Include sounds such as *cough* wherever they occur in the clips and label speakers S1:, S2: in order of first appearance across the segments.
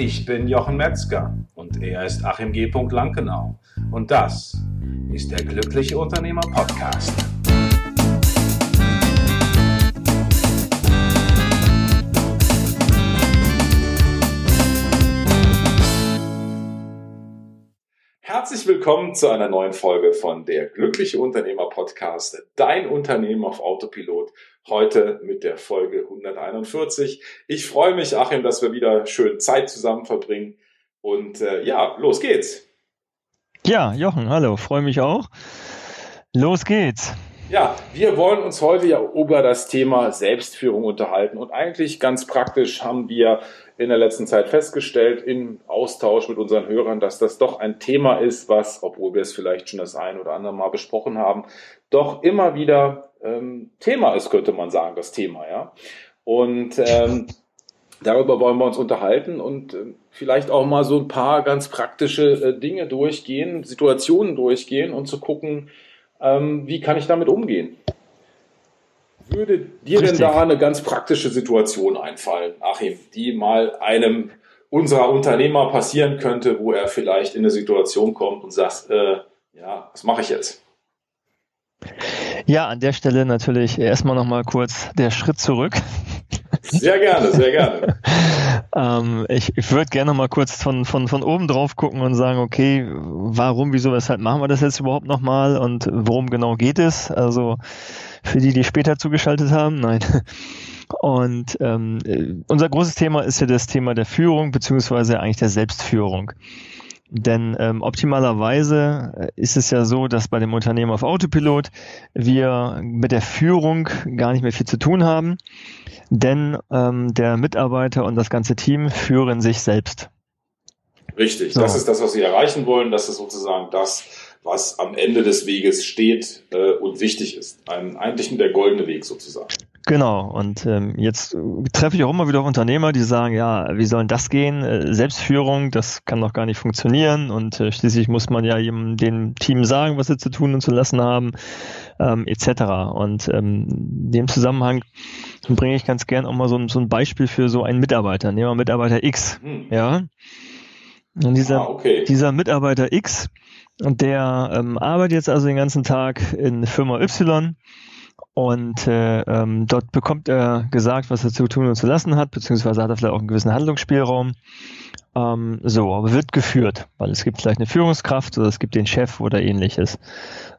S1: Ich bin Jochen Metzger und er ist Achim G. Lankenau. Und das ist der Glückliche Unternehmer Podcast. Herzlich willkommen zu einer neuen Folge von der Glückliche Unternehmer Podcast, dein Unternehmen auf Autopilot. Heute mit der Folge 141. Ich freue mich, Achim, dass wir wieder schön Zeit zusammen verbringen. Und äh, ja, los geht's.
S2: Ja, Jochen, hallo, freue mich auch. Los geht's.
S1: Ja, wir wollen uns heute ja über das Thema Selbstführung unterhalten. Und eigentlich ganz praktisch haben wir in der letzten Zeit festgestellt, im Austausch mit unseren Hörern, dass das doch ein Thema ist, was, obwohl wir es vielleicht schon das ein oder andere Mal besprochen haben, doch immer wieder ähm, Thema ist, könnte man sagen, das Thema, ja. Und ähm, darüber wollen wir uns unterhalten und äh, vielleicht auch mal so ein paar ganz praktische äh, Dinge durchgehen, Situationen durchgehen und zu gucken, ähm, wie kann ich damit umgehen. Würde dir Richtig. denn da eine ganz praktische Situation einfallen, Achim, die mal einem unserer Unternehmer passieren könnte, wo er vielleicht in eine Situation kommt und sagt, äh, ja, was mache ich jetzt?
S2: Ja, an der Stelle natürlich erstmal nochmal kurz der Schritt zurück.
S1: Sehr gerne, sehr gerne. *laughs*
S2: ähm, ich ich würde gerne mal kurz von, von, von oben drauf gucken und sagen, okay, warum, wieso, weshalb machen wir das jetzt überhaupt nochmal und worum genau geht es? Also für die, die später zugeschaltet haben, nein. Und ähm, unser großes Thema ist ja das Thema der Führung, beziehungsweise eigentlich der Selbstführung. Denn ähm, optimalerweise äh, ist es ja so, dass bei dem Unternehmen auf Autopilot wir mit der Führung gar nicht mehr viel zu tun haben, denn ähm, der Mitarbeiter und das ganze Team führen sich selbst.
S1: Richtig, so. das ist das, was Sie erreichen wollen. Das ist sozusagen das, was am Ende des Weges steht äh, und wichtig ist. Ein, eigentlich der goldene Weg sozusagen.
S2: Genau, und ähm, jetzt treffe ich auch immer wieder auf Unternehmer, die sagen, ja, wie soll das gehen? Äh, Selbstführung, das kann doch gar nicht funktionieren und äh, schließlich muss man ja jedem, dem Team sagen, was sie zu tun und zu lassen haben, ähm, etc. Und ähm, in dem Zusammenhang bringe ich ganz gern auch mal so, so ein Beispiel für so einen Mitarbeiter. Nehmen wir Mitarbeiter X, hm. ja. Und dieser, ah, okay. dieser Mitarbeiter X, der ähm, arbeitet jetzt also den ganzen Tag in Firma Y und äh, ähm, dort bekommt er gesagt, was er zu tun und zu lassen hat, beziehungsweise hat er vielleicht auch einen gewissen Handlungsspielraum. Ähm, so, aber wird geführt, weil es gibt vielleicht eine Führungskraft oder es gibt den Chef oder ähnliches.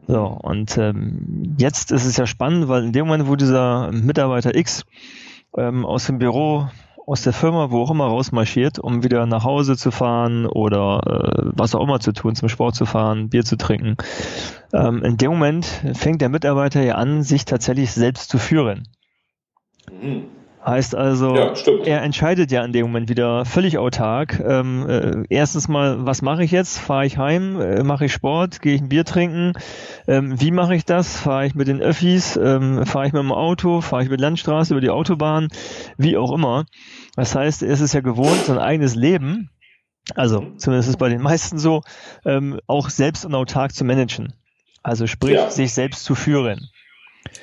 S2: So, und ähm, jetzt ist es ja spannend, weil in dem Moment, wo dieser Mitarbeiter X ähm, aus dem Büro aus der Firma, wo auch immer, rausmarschiert, um wieder nach Hause zu fahren oder äh, was auch immer zu tun, zum Sport zu fahren, Bier zu trinken. Ähm, in dem Moment fängt der Mitarbeiter ja an, sich tatsächlich selbst zu führen. Mhm. Heißt also, ja, er entscheidet ja in dem Moment wieder völlig autark. Ähm, äh, erstens mal, was mache ich jetzt? Fahre ich heim? Äh, mache ich Sport? Gehe ich ein Bier trinken? Ähm, wie mache ich das? Fahre ich mit den Öffis? Ähm, Fahre ich mit dem Auto? Fahre ich mit Landstraße über die Autobahn? Wie auch immer. Das heißt, er ist es ja gewohnt, sein eigenes Leben, also zumindest ist es bei den meisten so, ähm, auch selbst und autark zu managen. Also sprich, ja. sich selbst zu führen.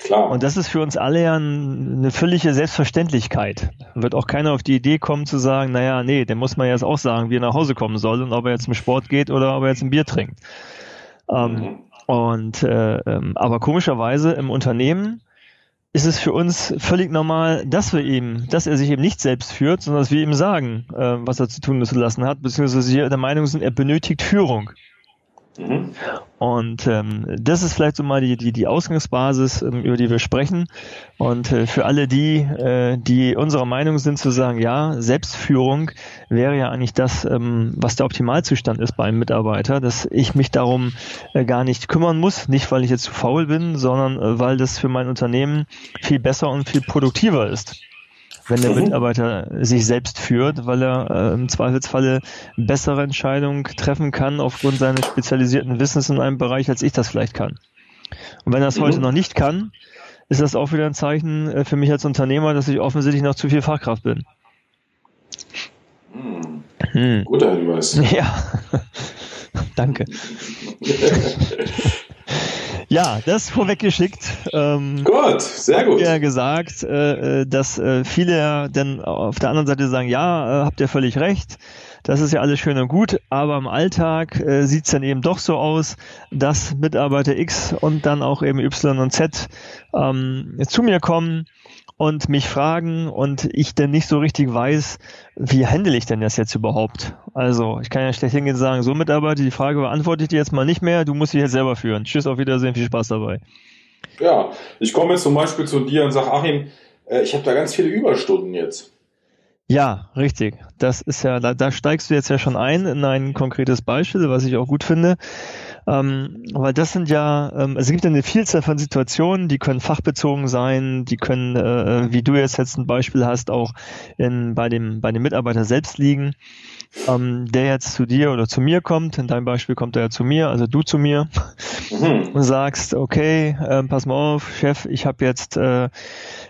S2: Klar. Und das ist für uns alle ja eine völlige Selbstverständlichkeit. Wird auch keiner auf die Idee kommen zu sagen, naja, nee, der muss man jetzt auch sagen, wie er nach Hause kommen soll und ob er jetzt zum Sport geht oder ob er jetzt ein Bier trinkt. Ähm, mhm. Und äh, ähm, aber komischerweise im Unternehmen ist es für uns völlig normal, dass wir ihm, dass er sich eben nicht selbst führt, sondern dass wir ihm sagen, äh, was er zu tun und zu lassen hat, beziehungsweise wir der Meinung sind, er benötigt Führung. Mhm. Und ähm, das ist vielleicht so mal die, die, die Ausgangsbasis, ähm, über die wir sprechen. Und äh, für alle die, äh, die unserer Meinung sind, zu sagen, ja, Selbstführung wäre ja eigentlich das, ähm, was der Optimalzustand ist bei einem Mitarbeiter, dass ich mich darum äh, gar nicht kümmern muss, nicht weil ich jetzt zu faul bin, sondern äh, weil das für mein Unternehmen viel besser und viel produktiver ist wenn der. Mitarbeiter sich selbst führt, weil er äh, im Zweifelsfalle bessere Entscheidungen treffen kann aufgrund seines spezialisierten Wissens in einem Bereich, als ich das vielleicht kann. Und wenn er es mhm. heute noch nicht kann, ist das auch wieder ein Zeichen äh, für mich als Unternehmer, dass ich offensichtlich noch zu viel Fachkraft bin.
S1: Mhm. Hm. Guter Hinweis. *laughs*
S2: Ja, *laughs* danke. *laughs* Ja, das vorweggeschickt.
S1: Ähm, gut, sehr gut.
S2: Ja gesagt, äh, äh, dass äh, viele dann auf der anderen Seite sagen, ja, äh, habt ihr völlig recht. Das ist ja alles schön und gut, aber im Alltag äh, sieht es dann eben doch so aus, dass Mitarbeiter X und dann auch eben Y und Z ähm, zu mir kommen und mich fragen und ich dann nicht so richtig weiß, wie handle ich denn das jetzt überhaupt? Also ich kann ja schlecht hingehen und sagen, so Mitarbeiter, die Frage beantworte ich dir jetzt mal nicht mehr, du musst sie jetzt selber führen. Tschüss, auf Wiedersehen, viel Spaß dabei.
S1: Ja, ich komme jetzt zum Beispiel zu dir und sage, Achim, äh, ich habe da ganz viele Überstunden jetzt.
S2: Ja, richtig. Das ist ja, da, da steigst du jetzt ja schon ein in ein konkretes Beispiel, was ich auch gut finde. Ähm, weil das sind ja, ähm, es gibt ja eine Vielzahl von Situationen, die können fachbezogen sein, die können, äh, wie du jetzt jetzt ein Beispiel hast, auch in, bei dem, bei dem Mitarbeiter selbst liegen ähm, der jetzt zu dir oder zu mir kommt, in deinem Beispiel kommt er ja zu mir, also du zu mir, mhm. und sagst, okay, äh, pass mal auf, Chef, ich habe jetzt äh,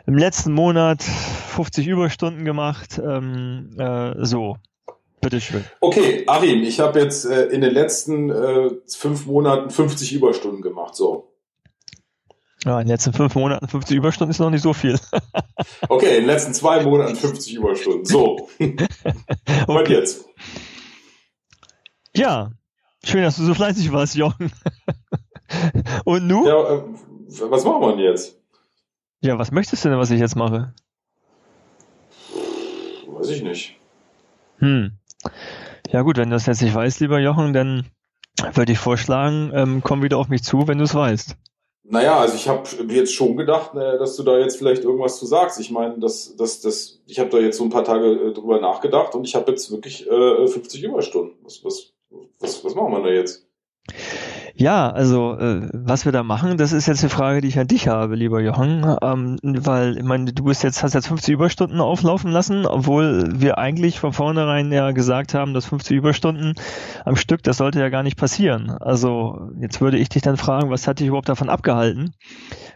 S2: im letzten Monat 50 Überstunden gemacht, ähm, äh, so. Bitteschön.
S1: Okay, Achim, ich habe jetzt äh, in den letzten äh, fünf Monaten 50 Überstunden gemacht, so.
S2: Ja, in den letzten fünf Monaten 50 Überstunden ist noch nicht so viel.
S1: okay, in den letzten zwei Monaten 50 Überstunden. So. *laughs* Und jetzt?
S2: Ja, schön, dass du so fleißig warst, Jochen. *laughs* Und nu?
S1: Ja, äh, was machen wir denn jetzt?
S2: Ja, was möchtest du denn, was ich jetzt mache?
S1: Weiß ich nicht.
S2: Hm. Ja gut, wenn du das jetzt nicht weißt, lieber Jochen, dann würde ich vorschlagen, ähm, komm wieder auf mich zu, wenn du es weißt.
S1: Naja, also ich habe jetzt schon gedacht, äh, dass du da jetzt vielleicht irgendwas zu sagst. Ich meine, das, das, das, ich habe da jetzt so ein paar Tage äh, drüber nachgedacht und ich habe jetzt wirklich äh, 50 Überstunden. Was, was, was, was machen wir da jetzt?
S2: Ja, also äh, was wir da machen, das ist jetzt eine Frage, die ich an dich habe, lieber Johann, ähm, weil ich meine, du bist jetzt hast jetzt 50 Überstunden auflaufen lassen, obwohl wir eigentlich von vornherein ja gesagt haben, dass 50 Überstunden am Stück, das sollte ja gar nicht passieren. Also jetzt würde ich dich dann fragen, was hat dich überhaupt davon abgehalten,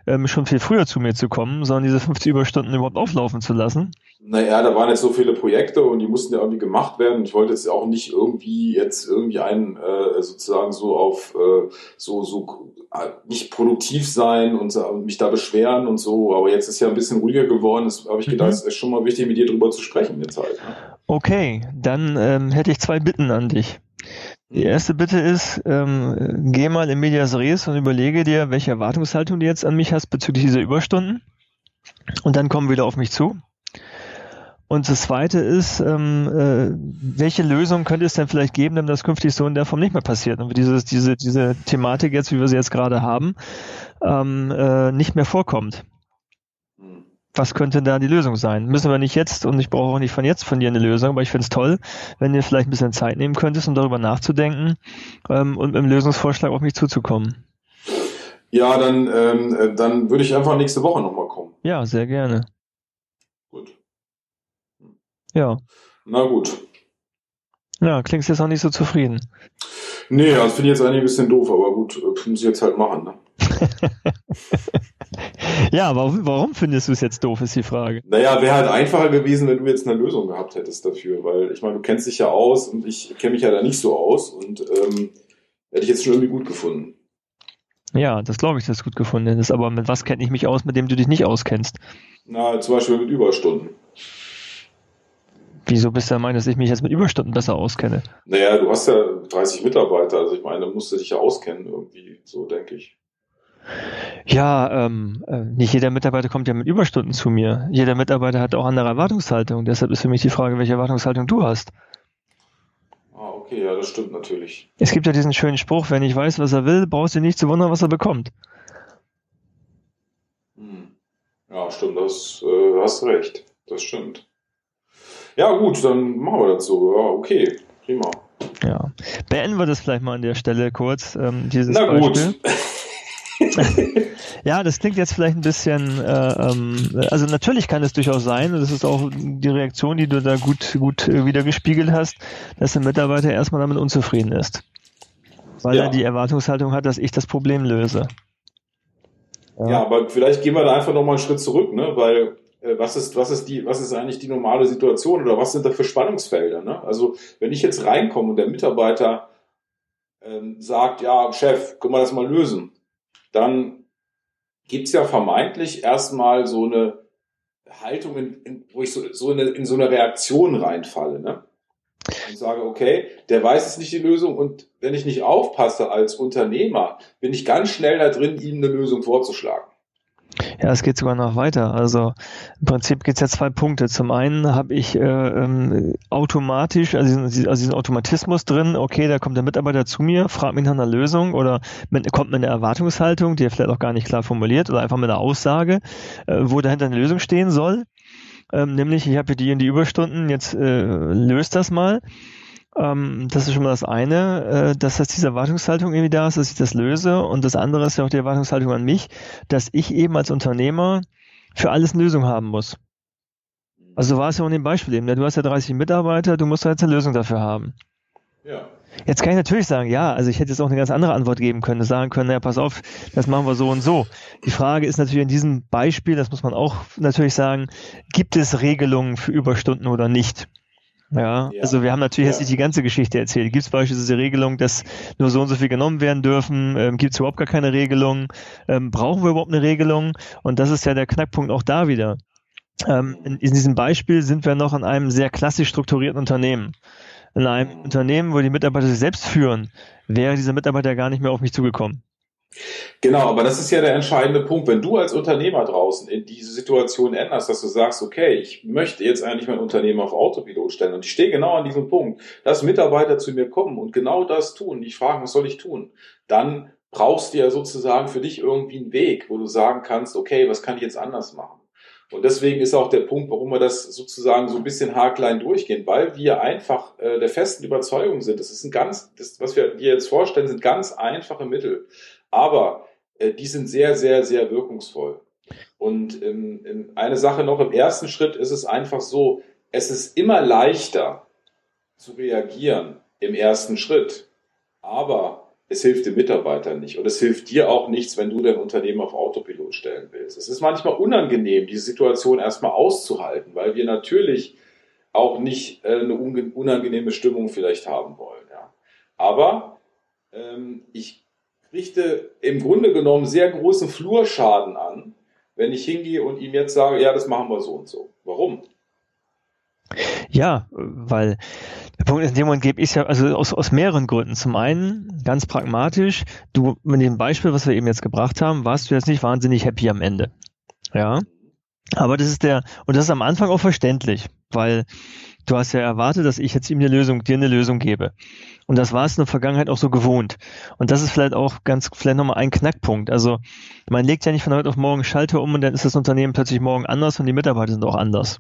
S2: ähm, schon viel früher zu mir zu kommen, sondern diese 50 Überstunden überhaupt auflaufen zu lassen?
S1: Naja, da waren jetzt so viele Projekte und die mussten ja irgendwie gemacht werden. Ich wollte jetzt auch nicht irgendwie jetzt irgendwie einen äh, sozusagen so auf äh, so so äh, nicht produktiv sein und äh, mich da beschweren und so. Aber jetzt ist ja ein bisschen ruhiger geworden. Das habe ich gedacht, mhm. es ist schon mal wichtig, mit dir drüber zu sprechen jetzt halt. Ne?
S2: Okay, dann ähm, hätte ich zwei Bitten an dich. Die erste Bitte ist, ähm, geh mal in Medias Res und überlege dir, welche Erwartungshaltung du jetzt an mich hast bezüglich dieser Überstunden. Und dann komm wieder auf mich zu. Und das Zweite ist, ähm, äh, welche Lösung könnte es denn vielleicht geben, damit das künftig so in der Form nicht mehr passiert und dieses, diese, diese Thematik jetzt, wie wir sie jetzt gerade haben, ähm, äh, nicht mehr vorkommt? Was könnte da die Lösung sein? Müssen wir nicht jetzt und ich brauche auch nicht von jetzt von dir eine Lösung, aber ich finde es toll, wenn du vielleicht ein bisschen Zeit nehmen könntest, um darüber nachzudenken ähm, und mit dem Lösungsvorschlag auf mich zuzukommen.
S1: Ja, dann, ähm, äh, dann würde ich einfach nächste Woche nochmal kommen.
S2: Ja, sehr gerne.
S1: Gut.
S2: Ja.
S1: Na gut.
S2: Ja, klingst jetzt auch nicht so zufrieden.
S1: Nee, das finde ich jetzt eigentlich ein bisschen doof, aber gut, äh, muss ich jetzt halt machen. Ne? *laughs* *laughs*
S2: ja, aber warum findest du es jetzt doof, ist die Frage.
S1: Naja, wäre halt einfacher gewesen, wenn du jetzt eine Lösung gehabt hättest dafür, weil ich meine, du kennst dich ja aus und ich kenne mich ja da nicht so aus und ähm, hätte ich jetzt schon irgendwie gut gefunden.
S2: Ja, das glaube ich, dass du gut gefunden hättest, aber mit was kenne ich mich aus, mit dem du dich nicht auskennst?
S1: Na, zum Beispiel mit Überstunden.
S2: Wieso bist du der Meinung, dass ich mich jetzt mit Überstunden besser auskenne?
S1: Naja, du hast ja 30 Mitarbeiter, also ich meine, musst du dich ja auskennen irgendwie, so denke ich.
S2: Ja, ähm, äh, nicht jeder Mitarbeiter kommt ja mit Überstunden zu mir. Jeder Mitarbeiter hat auch andere Erwartungshaltung. Deshalb ist für mich die Frage, welche Erwartungshaltung du hast.
S1: Ah, okay, ja, das stimmt natürlich.
S2: Es gibt ja diesen schönen Spruch, wenn ich weiß, was er will, brauchst du nicht zu wundern, was er bekommt.
S1: Hm. Ja, stimmt, das äh, hast recht. Das stimmt. Ja, gut, dann machen wir das so. Ja, okay, prima.
S2: Ja. Beenden wir das vielleicht mal an der Stelle kurz, ähm, dieses
S1: Na
S2: Beispiel. gut. *laughs* ja, das klingt jetzt vielleicht ein bisschen, äh, ähm, also natürlich kann es durchaus sein, und das ist auch die Reaktion, die du da gut, gut äh, wieder gespiegelt hast, dass der Mitarbeiter erstmal damit unzufrieden ist. Weil ja. er die Erwartungshaltung hat, dass ich das Problem löse.
S1: Ja, ja aber vielleicht gehen wir da einfach nochmal einen Schritt zurück, ne? Weil äh, was ist, was ist die, was ist eigentlich die normale Situation oder was sind da für Spannungsfelder? Ne? Also wenn ich jetzt reinkomme und der Mitarbeiter ähm, sagt, ja, Chef, können wir das mal lösen? Dann gibt's ja vermeintlich erstmal so eine Haltung, in, in, wo ich so, so eine, in so eine Reaktion reinfalle. Ne? Und sage, okay, der weiß es nicht die Lösung und wenn ich nicht aufpasse als Unternehmer, bin ich ganz schnell da drin, ihm eine Lösung vorzuschlagen.
S2: Ja, es geht sogar noch weiter. Also im Prinzip gibt es ja zwei Punkte. Zum einen habe ich äh, ähm, automatisch, also diesen, also diesen Automatismus drin, okay, da kommt der Mitarbeiter zu mir, fragt mich nach einer Lösung oder mit, kommt mit einer Erwartungshaltung, die er vielleicht auch gar nicht klar formuliert oder einfach mit einer Aussage, äh, wo dahinter eine Lösung stehen soll. Ähm, nämlich, ich habe hier die in die Überstunden, jetzt äh, löst das mal. Ähm, das ist schon mal das eine, äh, dass das diese Erwartungshaltung irgendwie da ist, dass ich das löse. Und das andere ist ja auch die Erwartungshaltung an mich, dass ich eben als Unternehmer für alles eine Lösung haben muss. Also war es ja auch in dem Beispiel eben. Ne? Du hast ja 30 Mitarbeiter, du musst ja jetzt eine Lösung dafür haben. Ja. Jetzt kann ich natürlich sagen, ja, also ich hätte jetzt auch eine ganz andere Antwort geben können, sagen können, naja, pass auf, das machen wir so und so. Die Frage ist natürlich in diesem Beispiel, das muss man auch natürlich sagen, gibt es Regelungen für Überstunden oder nicht? Ja, ja, also wir haben natürlich ja. jetzt nicht die ganze Geschichte erzählt. Gibt es beispielsweise die Regelung, dass nur so und so viel genommen werden dürfen? Ähm, Gibt es überhaupt gar keine Regelung? Ähm, brauchen wir überhaupt eine Regelung? Und das ist ja der Knackpunkt auch da wieder. Ähm, in, in, diesem Beispiel sind wir noch in einem sehr klassisch strukturierten Unternehmen. In einem Unternehmen, wo die Mitarbeiter sich selbst führen, wäre dieser Mitarbeiter gar nicht mehr auf mich zugekommen.
S1: Genau, aber das ist ja der entscheidende Punkt. Wenn du als Unternehmer draußen in diese Situation änderst, dass du sagst, okay, ich möchte jetzt eigentlich mein Unternehmen auf Autopilot stellen und ich stehe genau an diesem Punkt, dass Mitarbeiter zu mir kommen und genau das tun, die fragen, was soll ich tun? Dann brauchst du ja sozusagen für dich irgendwie einen Weg, wo du sagen kannst, okay, was kann ich jetzt anders machen? Und deswegen ist auch der Punkt, warum wir das sozusagen so ein bisschen haarklein durchgehen, weil wir einfach äh, der festen Überzeugung sind, das ist ein ganz, das, was wir dir jetzt vorstellen, sind ganz einfache Mittel. Aber äh, die sind sehr, sehr, sehr wirkungsvoll. Und ähm, ähm, eine Sache noch, im ersten Schritt ist es einfach so, es ist immer leichter zu reagieren im ersten Schritt. Aber es hilft dem Mitarbeiter nicht und es hilft dir auch nichts, wenn du dein Unternehmen auf Autopilot stellen willst. Es ist manchmal unangenehm, diese Situation erstmal auszuhalten, weil wir natürlich auch nicht äh, eine unangenehme Stimmung vielleicht haben wollen. Ja. Aber ähm, ich richte im Grunde genommen sehr großen Flurschaden an, wenn ich hingehe und ihm jetzt sage, ja, das machen wir so und so. Warum?
S2: Ja, weil der Punkt ist, in dem Moment gebe ich ja, also aus, aus mehreren Gründen. Zum einen, ganz pragmatisch, du, mit dem Beispiel, was wir eben jetzt gebracht haben, warst du jetzt nicht wahnsinnig happy am Ende. Ja. Aber das ist der, und das ist am Anfang auch verständlich, weil du hast ja erwartet, dass ich jetzt ihm eine Lösung, dir eine Lösung gebe. Und das war es in der Vergangenheit auch so gewohnt. Und das ist vielleicht auch ganz, vielleicht nochmal ein Knackpunkt. Also man legt ja nicht von heute auf morgen Schalter um und dann ist das Unternehmen plötzlich morgen anders und die Mitarbeiter sind auch anders.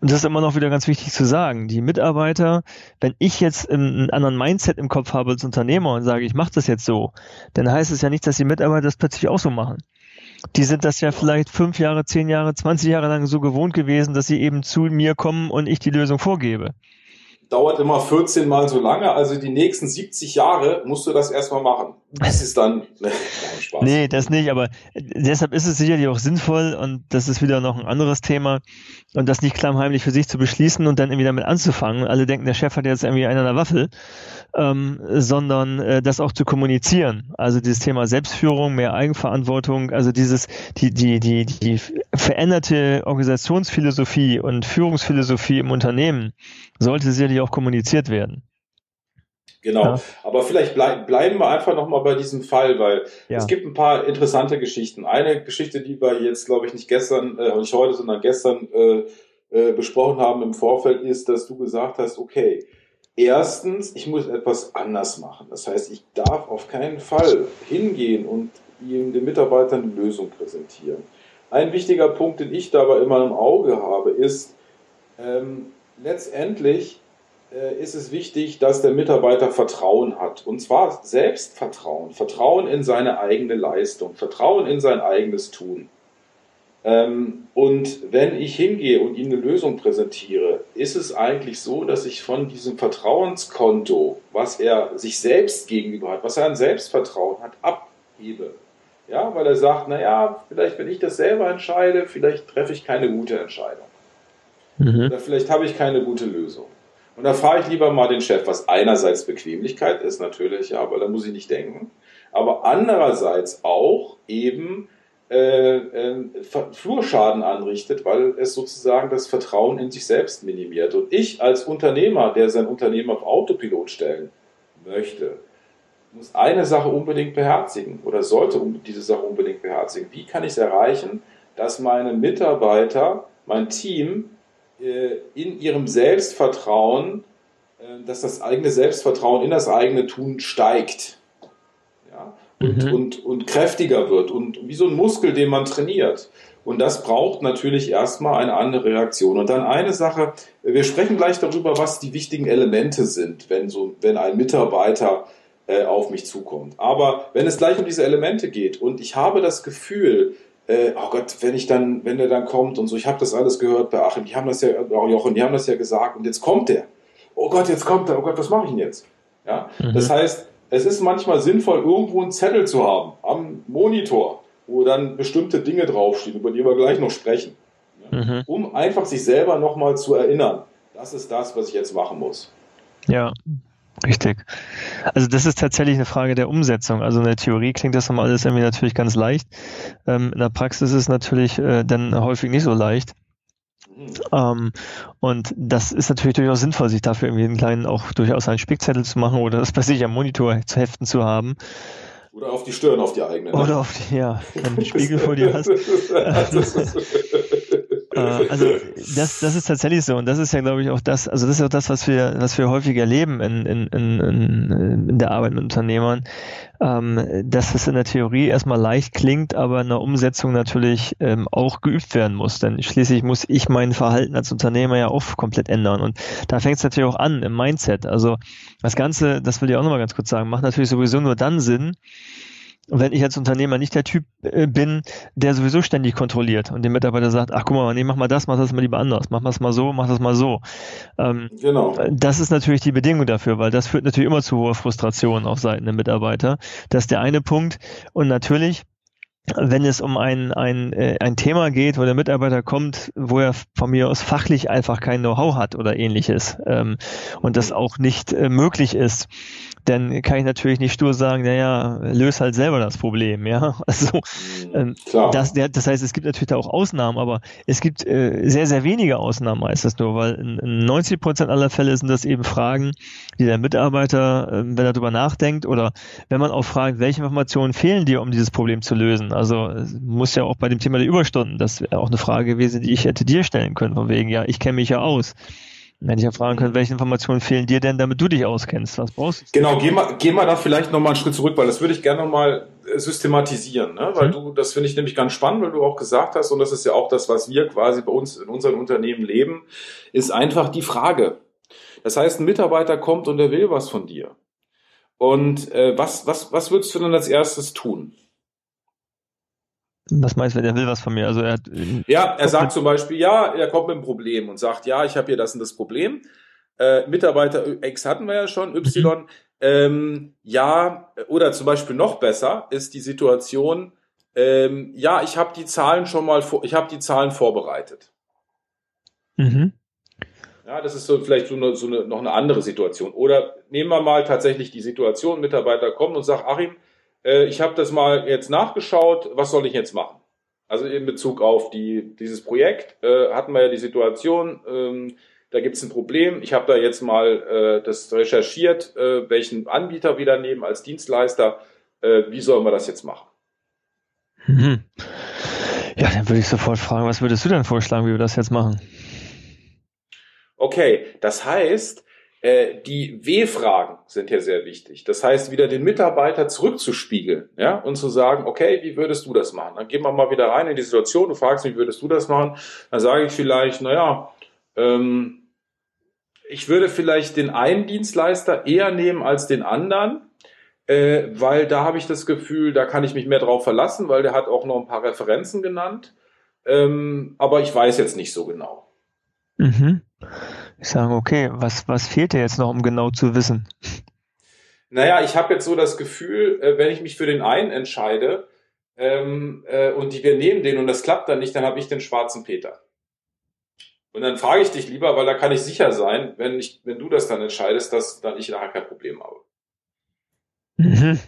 S2: Und das ist immer noch wieder ganz wichtig zu sagen. Die Mitarbeiter, wenn ich jetzt einen anderen Mindset im Kopf habe als Unternehmer und sage, ich mache das jetzt so, dann heißt es ja nicht, dass die Mitarbeiter das plötzlich auch so machen. Die sind das ja vielleicht fünf Jahre, zehn Jahre, zwanzig Jahre lang so gewohnt gewesen, dass sie eben zu mir kommen und ich die Lösung vorgebe
S1: dauert immer 14 Mal so lange. Also die nächsten 70 Jahre musst du das erstmal machen. Das ist dann *laughs*
S2: ne, Spaß. Nee, das nicht, aber deshalb ist es sicherlich auch sinnvoll und das ist wieder noch ein anderes Thema und das nicht klammheimlich für sich zu beschließen und dann irgendwie damit anzufangen. Alle denken, der Chef hat jetzt irgendwie einen an der Waffel, ähm, sondern äh, das auch zu kommunizieren. Also dieses Thema Selbstführung, mehr Eigenverantwortung, also dieses, die, die, die, die veränderte Organisationsphilosophie und Führungsphilosophie im Unternehmen sollte sicherlich auch kommuniziert werden.
S1: Genau. Ja. Aber vielleicht bleib, bleiben wir einfach nochmal bei diesem Fall, weil ja. es gibt ein paar interessante Geschichten. Eine Geschichte, die wir jetzt, glaube ich, nicht gestern, äh, nicht heute, sondern gestern äh, äh, besprochen haben im Vorfeld, ist, dass du gesagt hast, okay, erstens, ich muss etwas anders machen. Das heißt, ich darf auf keinen Fall hingehen und ihm den Mitarbeitern eine Lösung präsentieren. Ein wichtiger Punkt, den ich dabei immer im Auge habe, ist, ähm, letztendlich äh, ist es wichtig, dass der Mitarbeiter Vertrauen hat. Und zwar Selbstvertrauen, Vertrauen in seine eigene Leistung, Vertrauen in sein eigenes Tun. Ähm, und wenn ich hingehe und ihm eine Lösung präsentiere, ist es eigentlich so, dass ich von diesem Vertrauenskonto, was er sich selbst gegenüber hat, was er an Selbstvertrauen hat, abhebe. Ja, weil er sagt, naja, vielleicht wenn ich das selber entscheide, vielleicht treffe ich keine gute Entscheidung. Mhm. Oder vielleicht habe ich keine gute Lösung. Und da frage ich lieber mal den Chef, was einerseits Bequemlichkeit ist natürlich, ja, aber da muss ich nicht denken. aber andererseits auch eben äh, äh, Flurschaden anrichtet, weil es sozusagen das Vertrauen in sich selbst minimiert. Und ich als Unternehmer, der sein Unternehmen auf Autopilot stellen möchte, muss eine Sache unbedingt beherzigen oder sollte diese Sache unbedingt beherzigen. Wie kann ich es erreichen, dass meine Mitarbeiter, mein Team äh, in ihrem Selbstvertrauen, äh, dass das eigene Selbstvertrauen in das eigene Tun steigt? Und, mhm. und, und kräftiger wird und wie so ein Muskel, den man trainiert. Und das braucht natürlich erstmal eine andere Reaktion. Und dann eine Sache, wir sprechen gleich darüber, was die wichtigen Elemente sind, wenn so, wenn ein Mitarbeiter äh, auf mich zukommt. Aber wenn es gleich um diese Elemente geht und ich habe das Gefühl, äh, oh Gott, wenn ich dann, wenn der dann kommt und so, ich habe das alles gehört bei Achim, die haben das ja, auch Jochen, die haben das ja gesagt und jetzt kommt der. Oh Gott, jetzt kommt er, oh Gott, was mache ich denn jetzt? Ja, mhm. das heißt, es ist manchmal sinnvoll, irgendwo einen Zettel zu haben am Monitor, wo dann bestimmte Dinge draufstehen, über die wir gleich noch sprechen. Ja, mhm. Um einfach sich selber nochmal zu erinnern, das ist das, was ich jetzt machen muss.
S2: Ja, Richtig. Also das ist tatsächlich eine Frage der Umsetzung. Also in der Theorie klingt das nochmal alles irgendwie natürlich ganz leicht. Ähm, in der Praxis ist es natürlich äh, dann häufig nicht so leicht. Ähm, und das ist natürlich durchaus sinnvoll, sich dafür irgendwie einen kleinen, auch durchaus einen Spickzettel zu machen oder das bei sich am Monitor zu heften zu haben.
S1: Oder auf die Stirn, auf die eigene.
S2: Ne? Oder auf die, ja, wenn du einen Spiegel vor dir hast. *laughs* *laughs* Äh, also das, das ist tatsächlich so und das ist ja, glaube ich, auch das, also das ist auch das, was wir, was wir häufig erleben in, in, in, in der Arbeit mit Unternehmern, ähm, dass es in der Theorie erstmal leicht klingt, aber in der Umsetzung natürlich ähm, auch geübt werden muss. Denn schließlich muss ich mein Verhalten als Unternehmer ja auch komplett ändern. Und da fängt es natürlich auch an im Mindset. Also das Ganze, das will ich auch nochmal ganz kurz sagen, macht natürlich sowieso nur dann Sinn, wenn ich als Unternehmer nicht der Typ äh, bin, der sowieso ständig kontrolliert und dem Mitarbeiter sagt, ach guck mal, nee, mach mal das, mach das mal lieber anders, mach das mal so, mach das mal so. Ähm, genau. Das ist natürlich die Bedingung dafür, weil das führt natürlich immer zu hoher Frustration auf Seiten der Mitarbeiter. Das ist der eine Punkt. Und natürlich wenn es um ein, ein, äh, ein Thema geht, wo der Mitarbeiter kommt, wo er von mir aus fachlich einfach kein Know-how hat oder ähnliches ähm, und das auch nicht äh, möglich ist, dann kann ich natürlich nicht stur sagen, naja, löse halt selber das Problem, ja. *laughs* Also ähm, das, der, das heißt, es gibt natürlich da auch Ausnahmen, aber es gibt äh, sehr, sehr wenige Ausnahmen meistens nur, weil in, in 90 Prozent aller Fälle sind das eben Fragen, die der Mitarbeiter, äh, wenn er darüber nachdenkt oder wenn man auch fragt, welche Informationen fehlen dir, um dieses Problem zu lösen. Also muss ja auch bei dem Thema der Überstunden, das wäre auch eine Frage gewesen, die ich hätte dir stellen können, von wegen, ja, ich kenne mich ja aus. Dann hätte ich ja fragen können, welche Informationen fehlen dir denn, damit du dich auskennst? Was brauchst du?
S1: Genau, geh mal, geh mal da vielleicht nochmal einen Schritt zurück, weil das würde ich gerne nochmal äh, systematisieren, ne? weil mhm. du, das finde ich nämlich ganz spannend, weil du auch gesagt hast, und das ist ja auch das, was wir quasi bei uns in unseren Unternehmen leben, ist einfach die Frage. Das heißt, ein Mitarbeiter kommt und er will was von dir. Und äh, was, was, was würdest du dann als erstes tun?
S2: Was meinst du, wenn er will was von mir? Also er hat,
S1: ja, er sagt zum Beispiel, ja, er kommt mit einem Problem und sagt, ja, ich habe hier das und das Problem. Äh, Mitarbeiter X hatten wir ja schon, Y. Mhm. Ähm, ja, oder zum Beispiel noch besser ist die Situation, ähm, ja, ich habe die Zahlen schon mal, vor, ich habe die Zahlen vorbereitet. Mhm. Ja, das ist so vielleicht so, eine, so eine, noch eine andere Situation. Oder nehmen wir mal tatsächlich die Situation, Mitarbeiter kommt und sagt, Achim, äh, ich habe das mal jetzt nachgeschaut, was soll ich jetzt machen? Also in Bezug auf die, dieses Projekt äh, hatten wir ja die Situation, ähm, da gibt es ein Problem. Ich habe da jetzt mal äh, das recherchiert, äh, welchen Anbieter wir da nehmen als Dienstleister. Äh, wie sollen wir das jetzt machen?
S2: Mhm. Ja, dann würde ich sofort fragen, was würdest du denn vorschlagen, wie wir das jetzt machen?
S1: Okay, das heißt, die W-Fragen sind hier sehr wichtig. Das heißt, wieder den Mitarbeiter zurückzuspiegeln, ja, und zu sagen, okay, wie würdest du das machen? Dann gehen wir mal wieder rein in die Situation, du fragst wie würdest du das machen? Dann sage ich vielleicht, naja, ähm, ich würde vielleicht den einen Dienstleister eher nehmen als den anderen, äh, weil da habe ich das Gefühl, da kann ich mich mehr drauf verlassen, weil der hat auch noch ein paar Referenzen genannt. Ähm, aber ich weiß jetzt nicht so genau.
S2: Mhm. Ich sage, okay, was, was fehlt dir jetzt noch, um genau zu wissen?
S1: Naja, ich habe jetzt so das Gefühl, äh, wenn ich mich für den einen entscheide ähm, äh, und die, wir nehmen den und das klappt dann nicht, dann habe ich den schwarzen Peter. Und dann frage ich dich lieber, weil da kann ich sicher sein, wenn, ich, wenn du das dann entscheidest, dass dann ich nachher kein Problem habe.
S2: Mhm.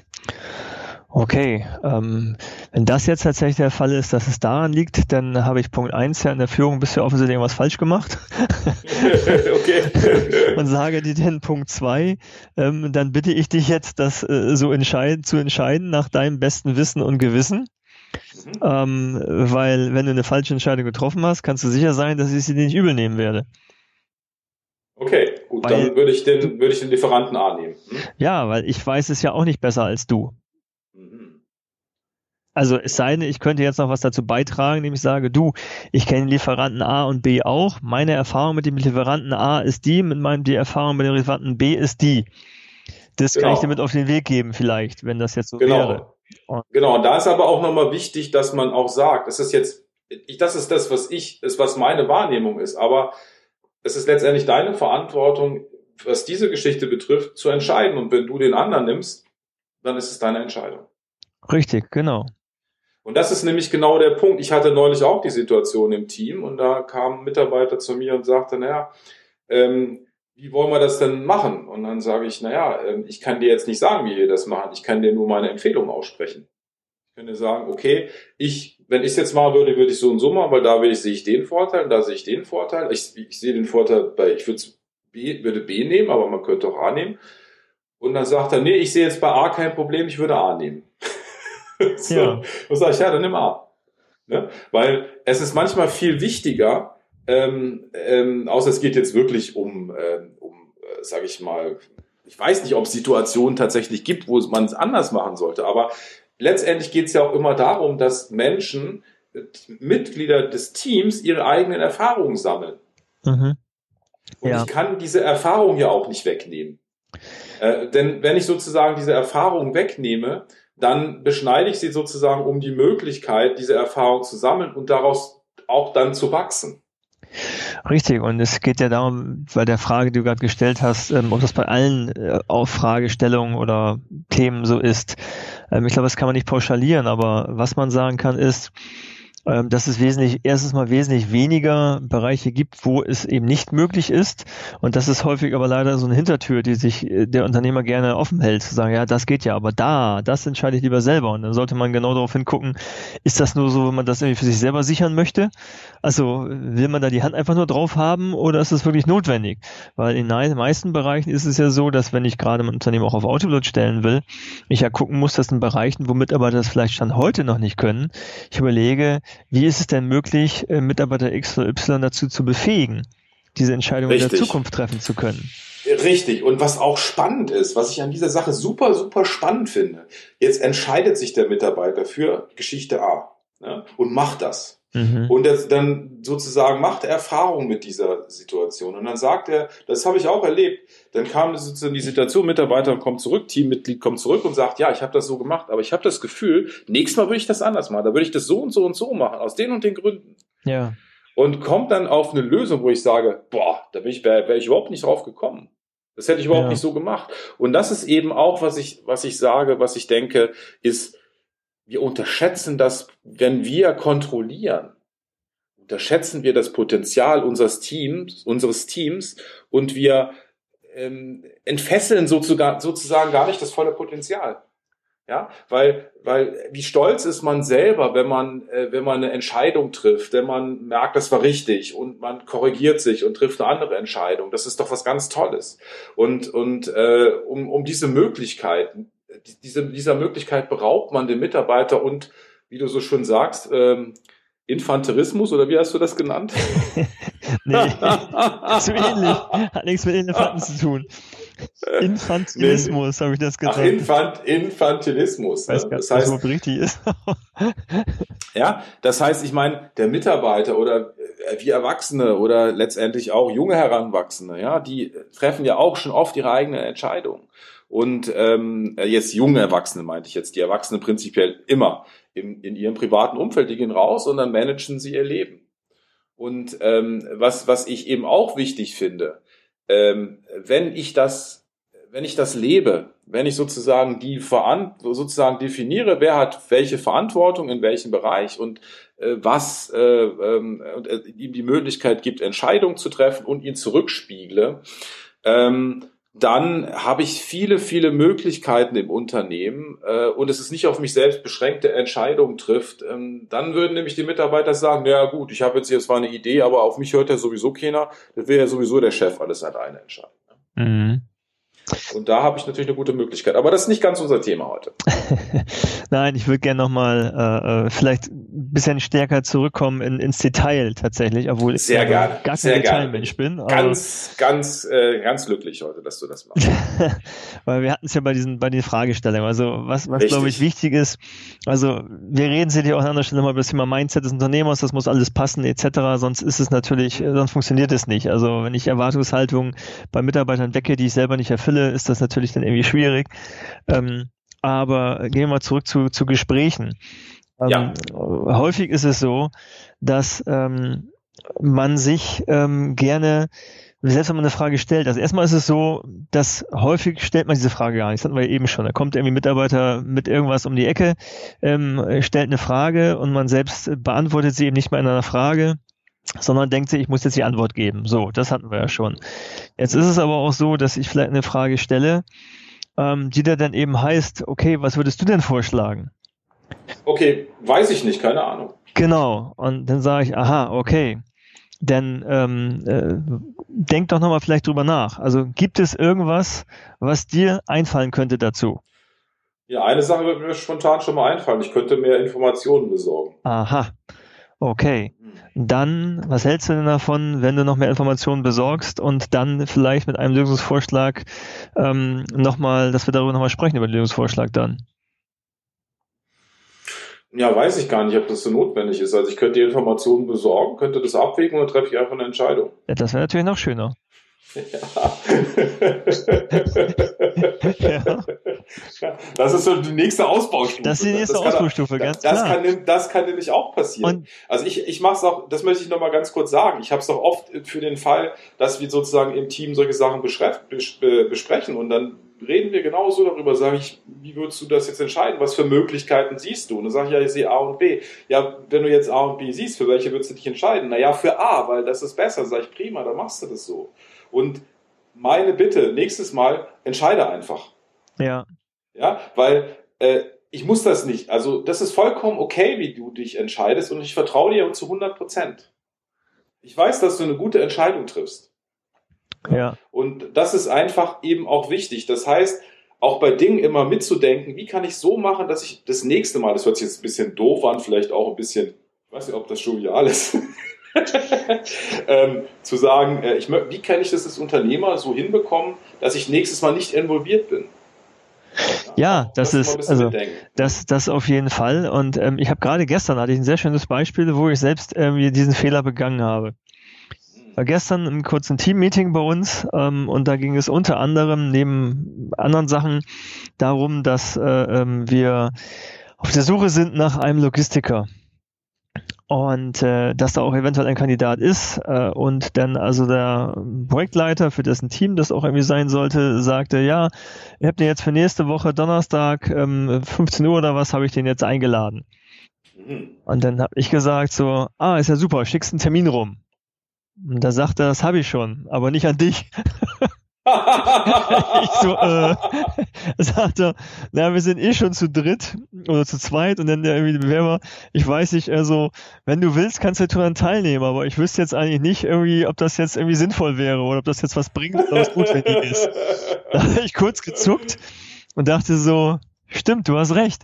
S2: Okay, ähm, wenn das jetzt tatsächlich der Fall ist, dass es daran liegt, dann habe ich Punkt 1 ja in der Führung bisher offensichtlich irgendwas falsch gemacht. *laughs* okay. *laughs* Und sage dir dann Punkt 2, ähm, dann bitte ich dich jetzt, das äh, so entscheiden, zu entscheiden nach deinem besten Wissen und Gewissen. Mhm. Ähm, weil wenn du eine falsche Entscheidung getroffen hast, kannst du sicher sein, dass ich sie dir nicht übel nehmen werde.
S1: Okay, gut, weil, dann würde ich den, würde ich den Lieferanten A nehmen. Hm?
S2: Ja, weil ich weiß es ja auch nicht besser als du. Also es sei denn, ich könnte jetzt noch was dazu beitragen, indem ich sage, du, ich kenne Lieferanten A und B auch. Meine Erfahrung mit dem Lieferanten A ist die, mit meinem die Erfahrung mit dem Lieferanten B ist die. Das genau. kann ich genau. damit auf den Weg geben, vielleicht, wenn das jetzt so
S1: genau.
S2: wäre.
S1: Und genau, und da ist aber auch nochmal wichtig, dass man auch sagt, das ist jetzt, ich, das ist das, was ich, ist, was meine Wahrnehmung ist, aber es ist letztendlich deine Verantwortung, was diese Geschichte betrifft, zu entscheiden. Und wenn du den anderen nimmst, dann ist es deine Entscheidung.
S2: Richtig, genau.
S1: Und das ist nämlich genau der Punkt. Ich hatte neulich auch die Situation im Team und da kam ein Mitarbeiter zu mir und sagte, naja, ähm, wie wollen wir das denn machen? Und dann sage ich, naja, ähm, ich kann dir jetzt nicht sagen, wie wir das machen. Ich kann dir nur meine Empfehlung aussprechen. Ich könnte sagen, okay, ich, wenn ich es jetzt machen würde, würde ich so und so machen, weil da will ich, sehe ich den Vorteil, da sehe ich den Vorteil. Ich, ich sehe den Vorteil bei, ich würde, B, würde B nehmen, aber man könnte auch A nehmen. Und dann sagt er, nee, ich sehe jetzt bei A kein Problem, ich würde A nehmen. *laughs* *laughs* so. Ja. Und sage ich, ja, dann nimm A. Ne? Weil es ist manchmal viel wichtiger, ähm, ähm, außer es geht jetzt wirklich um, ähm, um äh, sage ich mal, ich weiß nicht, ob es Situationen tatsächlich gibt, wo man es anders machen sollte, aber letztendlich geht es ja auch immer darum, dass Menschen, äh, Mitglieder des Teams, ihre eigenen Erfahrungen sammeln. Mhm. Und ja. ich kann diese Erfahrung ja auch nicht wegnehmen. Äh, denn wenn ich sozusagen diese Erfahrung wegnehme, dann beschneide ich sie sozusagen um die Möglichkeit, diese Erfahrung zu sammeln und daraus auch dann zu wachsen.
S2: Richtig, und es geht ja darum, bei der Frage, die du gerade gestellt hast, ähm, ob das bei allen äh, Auffragestellungen oder Themen so ist. Ähm, ich glaube, das kann man nicht pauschalieren, aber was man sagen kann ist, ähm, dass es wesentlich, erstens mal wesentlich weniger Bereiche gibt, wo es eben nicht möglich ist. Und das ist häufig aber leider so eine Hintertür, die sich äh, der Unternehmer gerne offen hält, zu sagen, ja, das geht ja, aber da, das entscheide ich lieber selber. Und dann sollte man genau darauf hingucken, ist das nur so, wenn man das irgendwie für sich selber sichern möchte? Also will man da die Hand einfach nur drauf haben oder ist das wirklich notwendig? Weil in den meisten Bereichen ist es ja so, dass wenn ich gerade mein Unternehmen auch auf Autopilot stellen will, ich ja gucken muss, dass in Bereichen, wo Mitarbeiter das vielleicht schon heute noch nicht können, ich überlege, wie ist es denn möglich, äh, Mitarbeiter X oder Y dazu zu befähigen, diese Entscheidung Richtig. in der Zukunft treffen zu können?
S1: Richtig. Und was auch spannend ist, was ich an dieser Sache super, super spannend finde, jetzt entscheidet sich der Mitarbeiter für Geschichte A ja, und macht das. Mhm. Und das dann sozusagen macht er Erfahrung mit dieser Situation. Und dann sagt er, das habe ich auch erlebt. Dann kam sozusagen die Situation, Mitarbeiter kommt zurück, Teammitglied kommt zurück und sagt, ja, ich habe das so gemacht, aber ich habe das Gefühl, nächstes Mal würde ich das anders machen. Da würde ich das so und so und so machen, aus den und den Gründen.
S2: Ja.
S1: Und kommt dann auf eine Lösung, wo ich sage, boah, da wäre ich, wär, wär ich überhaupt nicht drauf gekommen. Das hätte ich überhaupt ja. nicht so gemacht. Und das ist eben auch, was ich, was ich sage, was ich denke, ist, wir unterschätzen das, wenn wir kontrollieren. Unterschätzen wir das Potenzial unseres Teams, unseres Teams und wir ähm, entfesseln sozusagen, sozusagen gar nicht das volle Potenzial. Ja, weil, weil wie stolz ist man selber, wenn man, äh, wenn man eine Entscheidung trifft, wenn man merkt, das war richtig und man korrigiert sich und trifft eine andere Entscheidung. Das ist doch was ganz Tolles. Und, und äh, um, um diese Möglichkeit, diese, dieser Möglichkeit beraubt man den Mitarbeiter und, wie du so schön sagst, ähm, Infanterismus oder wie hast du das genannt? *laughs*
S2: nee, zu ähnlich. Hat nichts mit Elefanten zu tun. Infantilismus, nee. habe ich das gesagt. Ach,
S1: Infant, Infantilismus.
S2: Weiß gar das heißt, was richtig ist. *laughs*
S1: ja, das heißt, ich meine, der Mitarbeiter oder äh, wie Erwachsene oder letztendlich auch junge Heranwachsende, ja, die treffen ja auch schon oft ihre eigene Entscheidung. Und ähm, jetzt junge Erwachsene meinte ich jetzt, die Erwachsene prinzipiell immer in, in ihrem privaten Umfeld, die gehen raus und dann managen sie ihr Leben. Und ähm, was, was ich eben auch wichtig finde, ähm, wenn ich das, wenn ich das lebe, wenn ich sozusagen die Veran sozusagen definiere, wer hat welche Verantwortung in welchem Bereich und äh, was äh, ähm, und äh, ihm die Möglichkeit gibt, Entscheidungen zu treffen und ihn zurückspiegle, ähm, dann habe ich viele, viele Möglichkeiten im Unternehmen äh, und es ist nicht auf mich selbst beschränkte Entscheidungen trifft, ähm, dann würden nämlich die Mitarbeiter sagen, ja gut, ich habe jetzt hier zwar eine Idee, aber auf mich hört ja sowieso keiner, das wäre ja sowieso der Chef alles alleine entscheiden. Mhm. Und da habe ich natürlich eine gute Möglichkeit. Aber das ist nicht ganz unser Thema heute. *laughs*
S2: Nein, ich würde gerne nochmal äh, äh, vielleicht ein bisschen stärker zurückkommen in, ins Detail tatsächlich, obwohl
S1: Sehr
S2: ich
S1: gerne.
S2: gar
S1: kein
S2: Detailmensch bin.
S1: Ganz, ganz, äh, ganz glücklich heute, dass du das machst. *laughs*
S2: Weil wir hatten es ja bei diesen, bei den Fragestellungen. Also was, was glaube ich wichtig ist, also wir reden sicherlich auch an anderer Stelle mal über das Thema Mindset des Unternehmers, das muss alles passen etc. Sonst ist es natürlich, sonst funktioniert es nicht. Also wenn ich Erwartungshaltung bei Mitarbeitern decke, die ich selber nicht erfülle, Stelle ist das natürlich dann irgendwie schwierig. Ähm, aber gehen wir mal zurück zu, zu Gesprächen. Ähm, ja. Häufig ist es so, dass ähm, man sich ähm, gerne selbst wenn man eine Frage stellt, also erstmal ist es so, dass häufig stellt man diese Frage gar nicht. Das hatten wir ja eben schon. Da kommt irgendwie ein Mitarbeiter mit irgendwas um die Ecke, ähm, stellt eine Frage und man selbst beantwortet sie eben nicht mehr in einer Frage, sondern denkt sich, ich muss jetzt die Antwort geben. So, das hatten wir ja schon. Jetzt ist es aber auch so, dass ich vielleicht eine Frage stelle, ähm, die da dann eben heißt, okay, was würdest du denn vorschlagen?
S1: Okay, weiß ich nicht, keine Ahnung.
S2: Genau, und dann sage ich, aha, okay. Denn ähm, äh, denk doch nochmal vielleicht drüber nach. Also gibt es irgendwas, was dir einfallen könnte dazu?
S1: Ja, eine Sache wird mir spontan schon mal einfallen. Ich könnte mehr Informationen besorgen.
S2: Aha. Okay. Dann, was hältst du denn davon, wenn du noch mehr Informationen besorgst und dann vielleicht mit einem Lösungsvorschlag ähm, nochmal, dass wir darüber nochmal sprechen, über den Lösungsvorschlag dann?
S1: Ja, weiß ich gar nicht, ob das so notwendig ist. Also ich könnte die Informationen besorgen, könnte das abwägen und dann treffe ich einfach eine Entscheidung.
S2: Ja, das wäre natürlich noch schöner.
S1: Ja. Das ist so die nächste Ausbaustufe.
S2: Das ist die nächste das Ausbaustufe,
S1: ganz das klar. Kann, das kann nämlich auch passieren. Und also ich, ich mache es auch, das möchte ich nochmal ganz kurz sagen. Ich habe es doch oft für den Fall, dass wir sozusagen im Team solche Sachen besprechen und dann reden wir genauso darüber, sage ich, wie würdest du das jetzt entscheiden? Was für Möglichkeiten siehst du? Und dann sage ich, ja, ich sehe A und B. Ja, wenn du jetzt A und B siehst, für welche würdest du dich entscheiden? Naja, für A, weil das ist besser. Sag ich, prima, dann machst du das so. Und meine Bitte, nächstes Mal entscheide einfach.
S2: Ja.
S1: Ja, weil äh, ich muss das nicht. Also das ist vollkommen okay, wie du dich entscheidest und ich vertraue dir zu 100 Prozent. Ich weiß, dass du eine gute Entscheidung triffst.
S2: Ja.
S1: Und das ist einfach eben auch wichtig. Das heißt, auch bei Dingen immer mitzudenken, wie kann ich so machen, dass ich das nächste Mal, das hört sich jetzt ein bisschen doof an, vielleicht auch ein bisschen, ich weiß nicht, ob das jovial ist, *laughs* ähm, zu sagen, äh, ich, wie kann ich das als Unternehmer so hinbekommen, dass ich nächstes Mal nicht involviert bin?
S2: Ja, das, das ist also das das auf jeden Fall. Und ähm, ich habe gerade gestern hatte ich ein sehr schönes Beispiel, wo ich selbst irgendwie diesen Fehler begangen habe. War gestern im kurzen Team-Meeting bei uns ähm, und da ging es unter anderem neben anderen Sachen darum, dass äh, ähm, wir auf der Suche sind nach einem Logistiker und äh, dass da auch eventuell ein Kandidat ist äh, und dann also der Projektleiter, für dessen Team das auch irgendwie sein sollte, sagte, ja, ihr habt den jetzt für nächste Woche Donnerstag ähm, 15 Uhr oder was, habe ich den jetzt eingeladen. Mhm. Und dann habe ich gesagt so, ah, ist ja super, schickst einen Termin rum. Und da sagt er, das habe ich schon, aber nicht an dich. *laughs* *laughs* ich so, äh, *laughs* sagt er, na, wir sind eh schon zu dritt oder zu zweit und dann der irgendwie Bewerber, ich weiß nicht, also, wenn du willst, kannst du daran teilnehmen, aber ich wüsste jetzt eigentlich nicht irgendwie, ob das jetzt irgendwie sinnvoll wäre oder ob das jetzt was bringt oder was notwendig ist. *laughs* Da habe ich kurz gezuckt und dachte so, stimmt, du hast recht.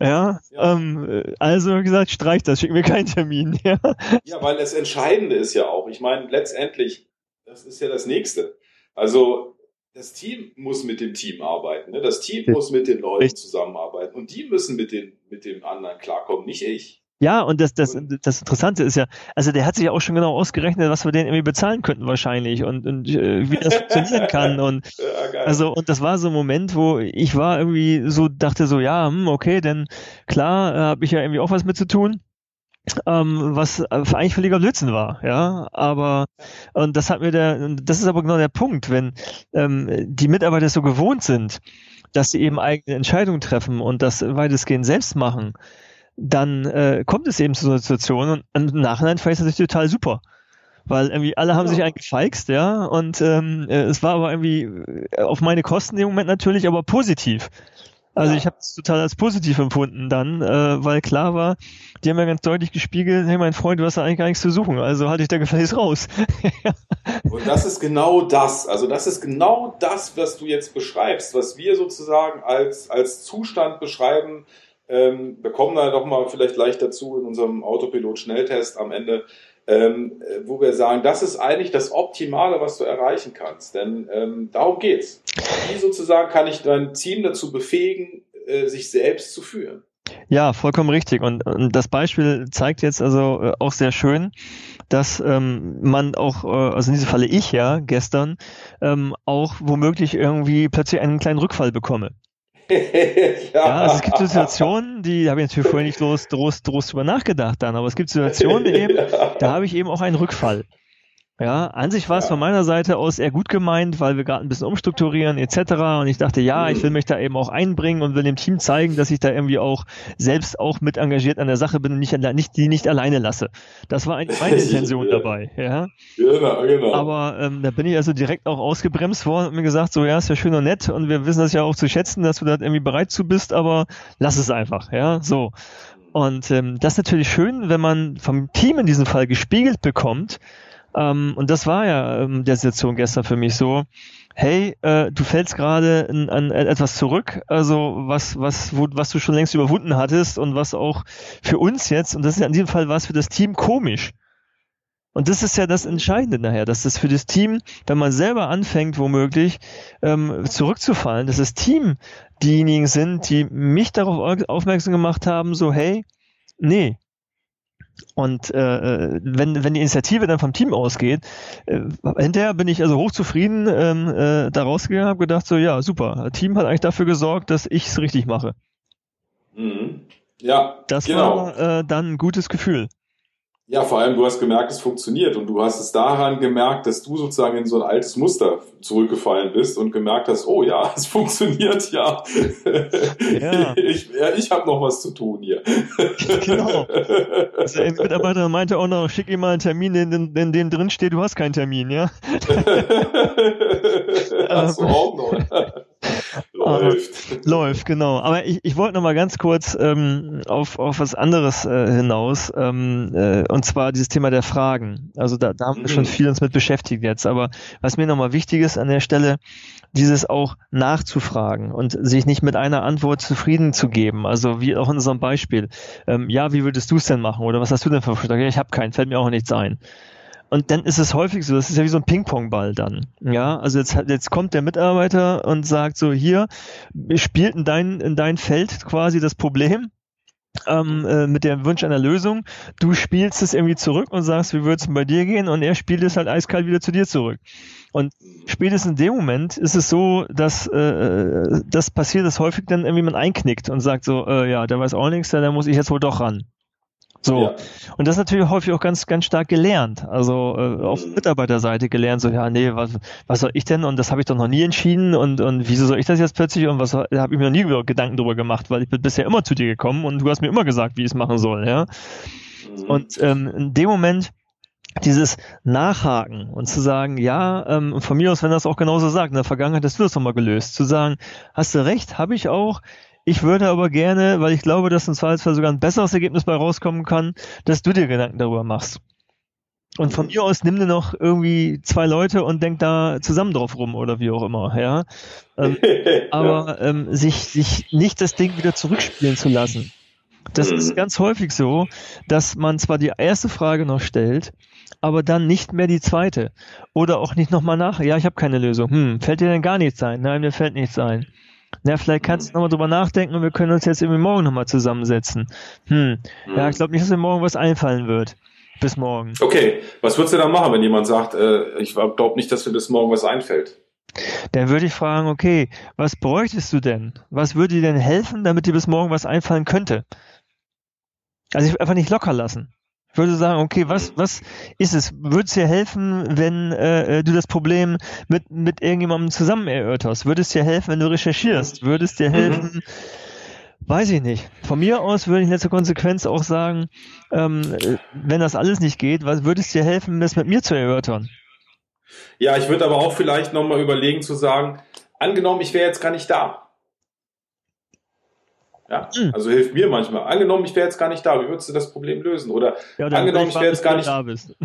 S2: Ja, ja. Ähm, also gesagt, streich das, schick mir keinen Termin.
S1: Ja. ja, weil das Entscheidende ist ja auch, ich meine, letztendlich, das ist ja das Nächste. Also das Team muss mit dem Team arbeiten. Ne? Das Team muss mit den Leuten zusammenarbeiten und die müssen mit, den, mit dem anderen klarkommen, nicht ich.
S2: Ja, und das, das, das Interessante ist ja, also der hat sich ja auch schon genau ausgerechnet, was wir den irgendwie bezahlen könnten wahrscheinlich und, und äh, wie das funktionieren kann. *laughs* Und ja, also, und das war so ein Moment, wo ich war irgendwie so, dachte so, ja, hm, okay, denn klar, äh, habe ich ja irgendwie auch was mit zu tun ähm, was äh, eigentlich völliger Blödsinn war, ja. Aber und das hat mir der, das ist aber genau der Punkt, wenn ähm, die Mitarbeiter so gewohnt sind, dass sie eben eigene Entscheidungen treffen und das weitestgehend selbst machen, dann äh, kommt es eben zu so einer Situation und im Nachhinein fand ich das total super. weil irgendwie alle haben ja. sich eingefeixt, ja, und ähm, äh, es war aber irgendwie äh, auf meine Kosten im Moment natürlich, aber positiv. Also ja. ich habe es total als positiv empfunden dann, äh, weil klar war, die haben ja ganz deutlich gespiegelt, hey mein Freund, du hast da eigentlich gar nichts zu suchen, also halte ich da gefälligst raus. *laughs*
S1: Und das ist genau das, also das ist genau das, was du jetzt beschreibst, was wir sozusagen als, als Zustand beschreiben, ähm, wir kommen da nochmal vielleicht leicht dazu in unserem Autopilot-Schnelltest am Ende, ähm, wo wir sagen, das ist eigentlich das Optimale, was du erreichen kannst. Denn ähm, darum geht's. Wie sozusagen kann ich dein Team dazu befähigen, äh, sich selbst zu führen?
S2: Ja, vollkommen richtig. Und, und das Beispiel zeigt jetzt also äh, auch sehr schön, dass ähm, man auch, äh, also in diesem Falle ich ja gestern, ähm, auch womöglich irgendwie plötzlich einen kleinen Rückfall bekomme. Ja. ja. also es gibt *laughs* Situationen, die habe ich natürlich vorher nicht groß, groß, groß drüber nachgedacht dann, aber es gibt Situationen eben, *laughs* da habe ich eben auch einen Rückfall. Ja, an sich war es ja. von meiner Seite aus eher gut gemeint, weil wir gerade ein bisschen umstrukturieren etc. Und ich dachte, ja, ich will mich da eben auch einbringen und will dem Team zeigen, dass ich da irgendwie auch selbst auch mit engagiert an der Sache bin und nicht, nicht die nicht alleine lasse. Das war eigentlich meine Intention dabei. Ja. Genau, genau. Aber ähm, da bin ich also direkt auch ausgebremst worden und mir gesagt, so ja, ist ja schön und nett und wir wissen das ja auch zu schätzen, dass du da irgendwie bereit zu bist, aber lass es einfach. Ja, so. Und ähm, das ist natürlich schön, wenn man vom Team in diesem Fall gespiegelt bekommt, ähm, und das war ja ähm, der Situation gestern für mich so. Hey, äh, du fällst gerade an, etwas zurück, also was, was, wo, was du schon längst überwunden hattest und was auch für uns jetzt, und das ist ja in diesem Fall was für das Team komisch. Und das ist ja das Entscheidende nachher, dass das für das Team, wenn man selber anfängt, womöglich ähm, zurückzufallen, dass das Team diejenigen sind, die mich darauf aufmerksam gemacht haben, so hey, nee, und äh, wenn, wenn die Initiative dann vom Team ausgeht, äh, hinterher bin ich also hochzufrieden ähm, äh, da rausgegangen, habe gedacht, so ja, super, Team hat eigentlich dafür gesorgt, dass ich es richtig mache.
S1: Mhm. Ja,
S2: das genau. war äh, dann ein gutes Gefühl.
S1: Ja, vor allem, du hast gemerkt, es funktioniert und du hast es daran gemerkt, dass du sozusagen in so ein altes Muster zurückgefallen bist und gemerkt hast, oh ja, *laughs* es funktioniert ja. ja. *laughs* Ich, ja, ich habe noch was zu tun hier. *laughs* Genau.
S2: Also ein Mitarbeiter meinte auch noch, schick ihm mal einen Termin, in, in, in dem drin steht, du hast keinen Termin, ja?
S1: Hast du auch noch.
S2: Läuft. läuft, genau. Aber ich, ich wollte noch mal ganz kurz ähm, auf, auf was anderes äh, hinaus, ähm, äh, und zwar dieses Thema der Fragen. Also da, da haben wir mhm. schon viel uns mit beschäftigt jetzt. Aber was mir noch mal wichtig ist an der Stelle, dieses auch nachzufragen und sich nicht mit einer Antwort zufrieden zu geben. Also wie auch in unserem Beispiel. Ähm, ja, wie würdest du es denn machen? Oder was hast du denn für Vorschlag? Ja, ich habe keinen, fällt mir auch nichts ein. Und dann ist es häufig so, das ist ja wie so ein Ping-Pong-Ball dann. Ja, also jetzt, jetzt kommt der Mitarbeiter und sagt so, hier, spielt in dein, in dein Feld quasi das Problem, ähm, äh, mit dem Wunsch einer Lösung. Du spielst es irgendwie zurück und sagst, wie würde es bei dir gehen? Und er spielt es halt eiskalt wieder zu dir zurück. Und spätestens in dem Moment ist es so, dass äh, äh das passiert, dass häufig dann irgendwie man einknickt und sagt so, äh, ja, der weiß auch nichts, da muss ich jetzt wohl doch ran. So. Ja. Und das ist natürlich häufig auch ganz, ganz stark gelernt. Also äh, auf mhm. Mitarbeiterseite gelernt, so, ja, nee, was, was soll ich denn? Und das habe ich doch noch nie entschieden und, und wieso soll ich das jetzt plötzlich? Und was habe ich mir noch nie Gedanken darüber gemacht, weil ich bin bisher immer zu dir gekommen und du hast mir immer gesagt, wie ich es machen soll, ja. Mhm. Und ähm, in dem Moment dieses Nachhaken und zu sagen, ja, ähm, von mir aus, wenn das auch genauso sagt, in der Vergangenheit hast du das nochmal gelöst, zu sagen, hast du recht, habe ich auch, ich würde aber gerne, weil ich glaube, dass im Zweifelsfall sogar ein besseres Ergebnis bei rauskommen kann, dass du dir Gedanken darüber machst. Und von mir aus nimm dir noch irgendwie zwei Leute und denk da zusammen drauf rum oder wie auch immer, ja. Ähm, *laughs* aber ähm, sich, sich nicht das Ding wieder zurückspielen zu lassen. Das ist mhm. ganz häufig so, dass man zwar die erste Frage noch stellt, aber dann nicht mehr die zweite. Oder auch nicht nochmal nach, ja, ich habe keine Lösung. Hm, fällt dir denn gar nichts ein? Nein, mir fällt nichts ein. Na, vielleicht kannst du nochmal drüber nachdenken und wir können uns jetzt irgendwie morgen nochmal zusammensetzen. Hm. Ja, ich glaube nicht, dass mir morgen was einfallen wird. Bis morgen.
S1: Okay, was würdest du dann machen, wenn jemand sagt, äh, ich glaube nicht, dass mir bis morgen was einfällt?
S2: Dann würde ich fragen, okay, was bräuchtest du denn? Was würde dir denn helfen, damit dir bis morgen was einfallen könnte? Also ich einfach nicht locker lassen. Ich würde sagen, okay, was, was ist es? Würde es dir helfen, wenn äh, du das Problem mit, mit irgendjemandem zusammen erörterst? Würde es dir helfen, wenn du recherchierst? Würde es dir mhm. helfen, Weiß ich nicht. Von mir aus würde ich in letzter Konsequenz auch sagen, ähm, wenn das alles nicht geht, was würde es dir helfen, das mit mir zu erörtern?
S1: Ja, ich würde aber auch vielleicht nochmal überlegen zu sagen, angenommen, ich wäre jetzt gar nicht da. Ja, hm. also hilft mir manchmal. Angenommen, ich wäre jetzt gar nicht da, wie würdest du das Problem lösen? Oder ja, angenommen, ich wäre jetzt gar nicht da. Bist. *laughs*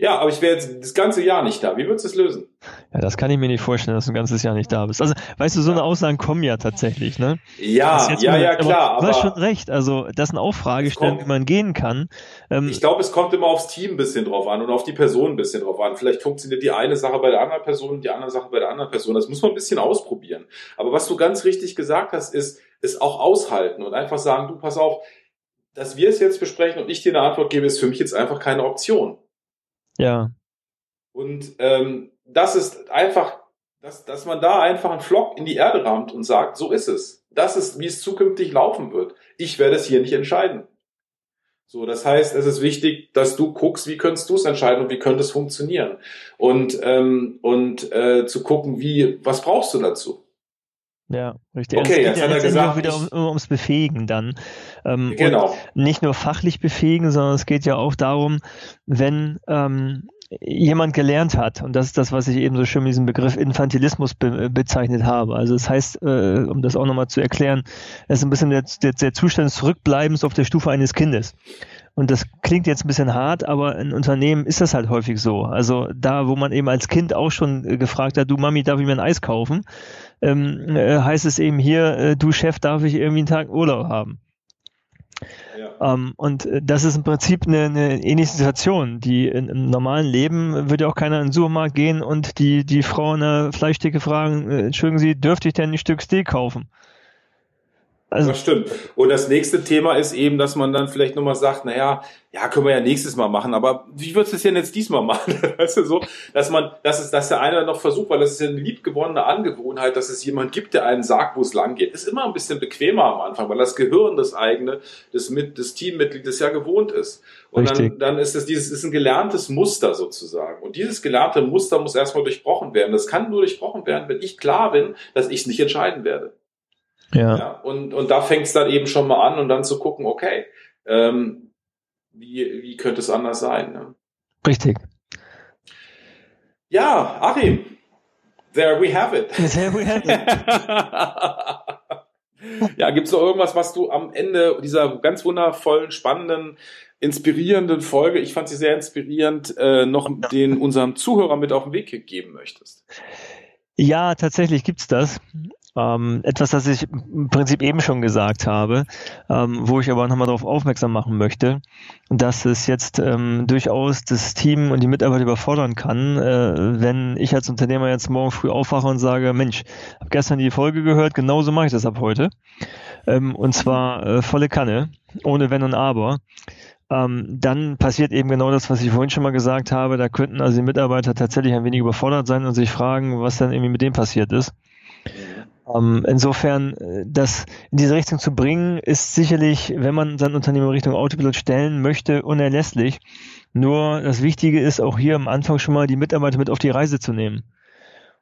S1: Ja, aber ich wäre jetzt das ganze Jahr nicht da. Wie würdest du es lösen?
S2: Ja, das kann ich mir nicht vorstellen, dass du ein ganzes Jahr nicht da bist. Also, weißt du, so eine Aussagen kommen ja tatsächlich, ne?
S1: Ja, ja, ja, klar.
S2: Aber du hast schon recht. Also, das sind auch Fragestellen, wie man gehen kann.
S1: Ähm, ich glaube, es kommt immer aufs Team ein bisschen drauf an und auf die Person ein bisschen drauf an. Vielleicht funktioniert die eine Sache bei der anderen Person und die andere Sache bei der anderen Person. Das muss man ein bisschen ausprobieren. Aber was du ganz richtig gesagt hast, ist, ist auch aushalten und einfach sagen, du, pass auf, dass wir es jetzt besprechen und ich dir eine Antwort gebe, ist für mich jetzt einfach keine Option.
S2: Ja.
S1: Und ähm, das ist einfach, dass, dass man da einfach einen Flock in die Erde rammt und sagt, so ist es. Das ist, wie es zukünftig laufen wird. Ich werde es hier nicht entscheiden. So, das heißt, es ist wichtig, dass du guckst, wie könntest du es entscheiden und wie könnte es funktionieren. Und, ähm, und äh, zu gucken, wie, was brauchst du dazu?
S2: Ja, richtig. Okay, also geht jetzt hat er gesagt, auch wieder um, ums Befähigen dann. Ähm, genau. nicht nur fachlich befähigen, sondern es geht ja auch darum, wenn ähm, jemand gelernt hat, und das ist das, was ich eben so schön mit diesem Begriff Infantilismus be bezeichnet habe. Also das heißt, äh, um das auch nochmal zu erklären, es ist ein bisschen der, der, der Zustand des Zurückbleibens auf der Stufe eines Kindes. Und das klingt jetzt ein bisschen hart, aber in Unternehmen ist das halt häufig so. Also da, wo man eben als Kind auch schon äh, gefragt hat, du Mami, darf ich mir ein Eis kaufen? Ähm, äh, heißt es eben hier, äh, du Chef, darf ich irgendwie einen Tag Urlaub haben? Ja. Ähm, und äh, das ist im Prinzip eine, eine ähnliche Situation. Die in, im normalen Leben würde auch keiner in den Supermarkt gehen und die, die Frau in der Fleischtheke fragen, äh, entschuldigen Sie, dürfte ich denn ein Stück Steak kaufen?
S1: Also, das stimmt. Und das nächste Thema ist eben, dass man dann vielleicht nochmal sagt, naja, ja, können wir ja nächstes Mal machen, aber wie würdest du es denn jetzt diesmal *laughs* machen? weißt du, so, dass man, dass es, dass der eine noch versucht, weil das ist ja eine liebgewonnene Angewohnheit, dass es jemand gibt, der einen sagt, wo es lang geht. Ist immer ein bisschen bequemer am Anfang, weil das Gehirn, das eigene, das mit, das Teammitglied, das ja gewohnt ist. Und Richtig. dann, dann ist es dieses, ist ein gelerntes Muster sozusagen. Und dieses gelernte Muster muss erstmal durchbrochen werden. Das kann nur durchbrochen werden, wenn ich klar bin, dass ich es nicht entscheiden werde. Ja. ja und, und da fängt es dann eben schon mal an und dann zu gucken, okay, ähm, wie, wie könnte es anders sein? Ne?
S2: Richtig.
S1: Ja, Achim, there we have it. *laughs* There we have it. ja, gibt es noch irgendwas, was du am Ende dieser ganz wundervollen, spannenden, inspirierenden Folge, ich fand sie sehr inspirierend, äh, noch den unserem Zuhörer mit auf den Weg geben möchtest?
S2: Ja, tatsächlich gibt's das. Ähm, etwas, das ich im Prinzip eben schon gesagt habe, ähm, wo ich aber nochmal darauf aufmerksam machen möchte, dass es jetzt ähm, durchaus das Team und die Mitarbeiter überfordern kann, äh, wenn ich als Unternehmer jetzt morgen früh aufwache und sage, Mensch, habe gestern die Folge gehört, genauso mache ich das ab heute. Ähm, und zwar äh, volle Kanne, ohne Wenn und Aber. Ähm, dann passiert eben genau das, was ich vorhin schon mal gesagt habe. Da könnten also die Mitarbeiter tatsächlich ein wenig überfordert sein und sich fragen, was dann irgendwie mit dem passiert ist. Ähm, insofern, äh, das in diese Richtung zu bringen, ist sicherlich, wenn man sein Unternehmen in Richtung Autopilot stellen möchte, unerlässlich. Nur das Wichtige ist auch hier am Anfang schon mal die Mitarbeiter mit auf die Reise zu nehmen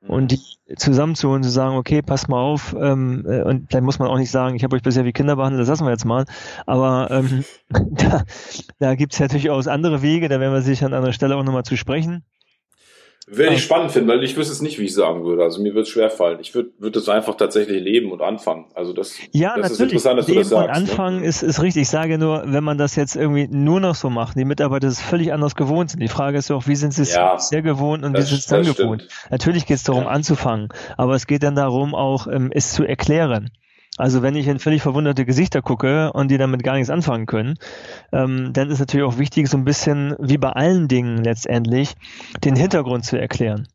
S2: und die zusammenzuholen, zu sagen, okay, passt mal auf, ähm, äh, und vielleicht muss man auch nicht sagen, ich habe euch bisher wie Kinder behandelt, das lassen wir jetzt mal, aber ähm, *laughs* *laughs* da, da gibt es ja durchaus andere Wege, da werden wir sicher an anderer Stelle auch nochmal zu sprechen.
S1: Werde ich spannend finden, weil ich wüsste es nicht, wie ich sagen würde. Also mir wird es schwerfallen. Ich würde würd es einfach tatsächlich leben und anfangen. Also das,
S2: ja, das
S1: ist
S2: interessant, dass leben du das sagst. Und ne? anfangen ne? ist, ist richtig. Ich sage nur, wenn man das jetzt irgendwie nur noch so macht, die Mitarbeiter es völlig anders gewohnt sind. Die Frage ist ja auch, wie sind sie es ja, sehr gewohnt und wie sind sie es dann gewohnt? Natürlich geht es darum, ja. anzufangen. Aber es geht dann darum, auch ähm, es zu erklären. Also wenn ich in völlig verwunderte Gesichter gucke und die damit gar nichts anfangen können, ähm, dann ist natürlich auch wichtig, so ein bisschen wie bei allen Dingen letztendlich, den Hintergrund zu erklären.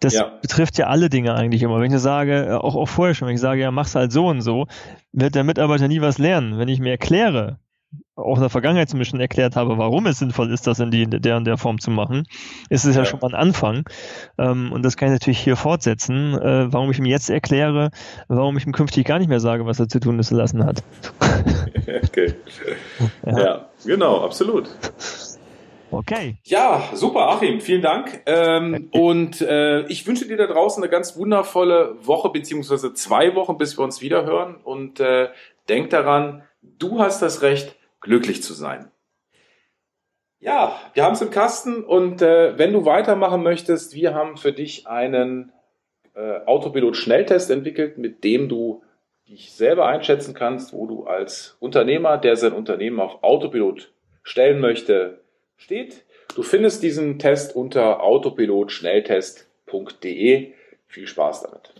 S2: Das ja. betrifft ja alle Dinge eigentlich immer. Wenn ich sage, äh, auch, auch vorher schon, wenn ich sage, ja, mach's halt so und so, wird der Mitarbeiter nie was lernen. Wenn ich mir erkläre, auch in der Vergangenheit zumindest schon erklärt habe, warum es sinnvoll ist, das in die, der und der Form zu machen, ist es ja, ja schon mal ein Anfang. Ähm, und das kann ich natürlich hier fortsetzen, äh, warum ich ihm jetzt erkläre, warum ich ihm künftig gar nicht mehr sage, was er zu tun ist lassen hat. *laughs*
S1: okay. Ja. ja, genau, absolut.
S2: Okay.
S1: Ja, super, Achim, vielen Dank. Ähm, und äh, ich wünsche dir da draußen eine ganz wundervolle Woche, beziehungsweise zwei Wochen, bis wir uns wieder hören. Und äh, denk daran, du hast das Recht, glücklich zu sein. Ja, wir haben es im Kasten und äh, wenn du weitermachen möchtest, wir haben für dich einen äh, Autopilot-Schnelltest entwickelt, mit dem du dich selber einschätzen kannst, wo du als Unternehmer, der sein Unternehmen auf Autopilot stellen möchte, steht. Du findest diesen Test unter autopilotschnelltest.de. Viel Spaß damit.